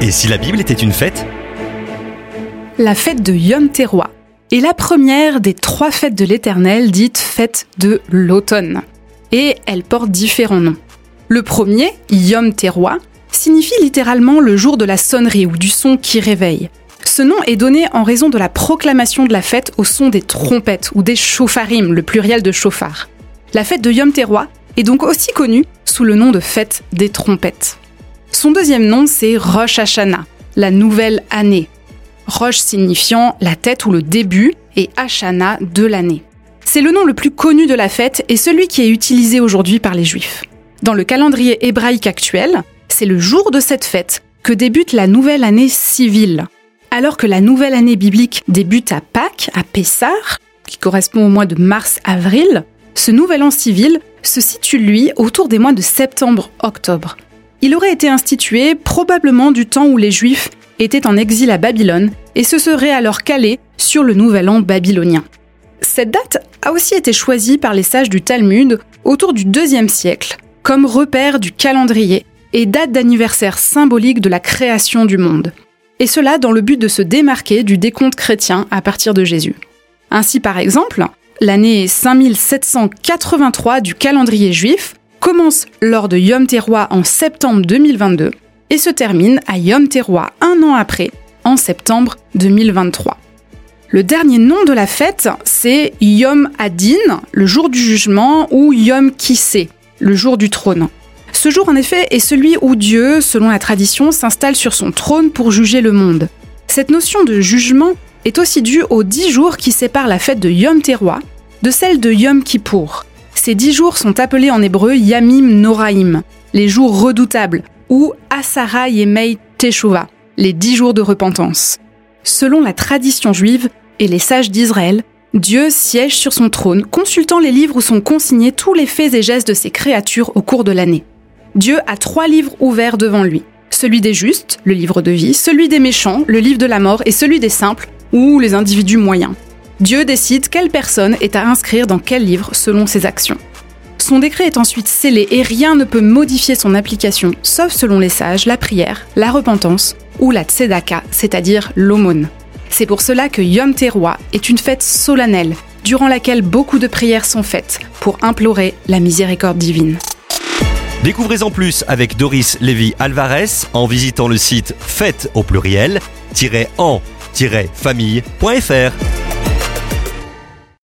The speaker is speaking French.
Et si la Bible était une fête La fête de Yom Teruah est la première des trois fêtes de l'Éternel dites fête de l'automne. Et elle porte différents noms. Le premier, Yom Teruah, signifie littéralement le jour de la sonnerie ou du son qui réveille. Ce nom est donné en raison de la proclamation de la fête au son des trompettes ou des chauffarim, le pluriel de chauffard. La fête de Yom Teruah est donc aussi connue sous le nom de fête des trompettes. Son deuxième nom, c'est Rosh Hashanah, la nouvelle année. Rosh signifiant la tête ou le début et Hashanah de l'année. C'est le nom le plus connu de la fête et celui qui est utilisé aujourd'hui par les Juifs. Dans le calendrier hébraïque actuel, c'est le jour de cette fête que débute la nouvelle année civile. Alors que la nouvelle année biblique débute à Pâques, à Pessah, qui correspond au mois de mars-avril, ce nouvel an civil se situe, lui, autour des mois de septembre-octobre. Il aurait été institué probablement du temps où les Juifs étaient en exil à Babylone et se seraient alors calés sur le nouvel an babylonien. Cette date a aussi été choisie par les sages du Talmud autour du IIe siècle comme repère du calendrier et date d'anniversaire symbolique de la création du monde. Et cela dans le but de se démarquer du décompte chrétien à partir de Jésus. Ainsi par exemple, l'année 5783 du calendrier juif commence lors de Yom Teruah en septembre 2022 et se termine à Yom Teruah un an après, en septembre 2023. Le dernier nom de la fête, c'est Yom Adin, le jour du jugement, ou Yom Kissé, le jour du trône. Ce jour, en effet, est celui où Dieu, selon la tradition, s'installe sur son trône pour juger le monde. Cette notion de jugement est aussi due aux dix jours qui séparent la fête de Yom Teruah de celle de Yom Kippour. Ces dix jours sont appelés en hébreu Yamim Noraim, les jours redoutables, ou Asara Yemei Teshuvah, les dix jours de repentance. Selon la tradition juive et les sages d'Israël, Dieu siège sur son trône, consultant les livres où sont consignés tous les faits et gestes de ses créatures au cours de l'année. Dieu a trois livres ouverts devant lui. Celui des justes, le livre de vie, celui des méchants, le livre de la mort, et celui des simples, ou les individus moyens. Dieu décide quelle personne est à inscrire dans quel livre selon ses actions. Son décret est ensuite scellé et rien ne peut modifier son application, sauf selon les sages, la prière, la repentance ou la tzedaka, c'est-à-dire l'aumône. C'est pour cela que Yom Teruah est une fête solennelle, durant laquelle beaucoup de prières sont faites pour implorer la miséricorde divine. Découvrez en plus avec Doris Lévy Alvarez en visitant le site fête au pluriel en-famille.fr.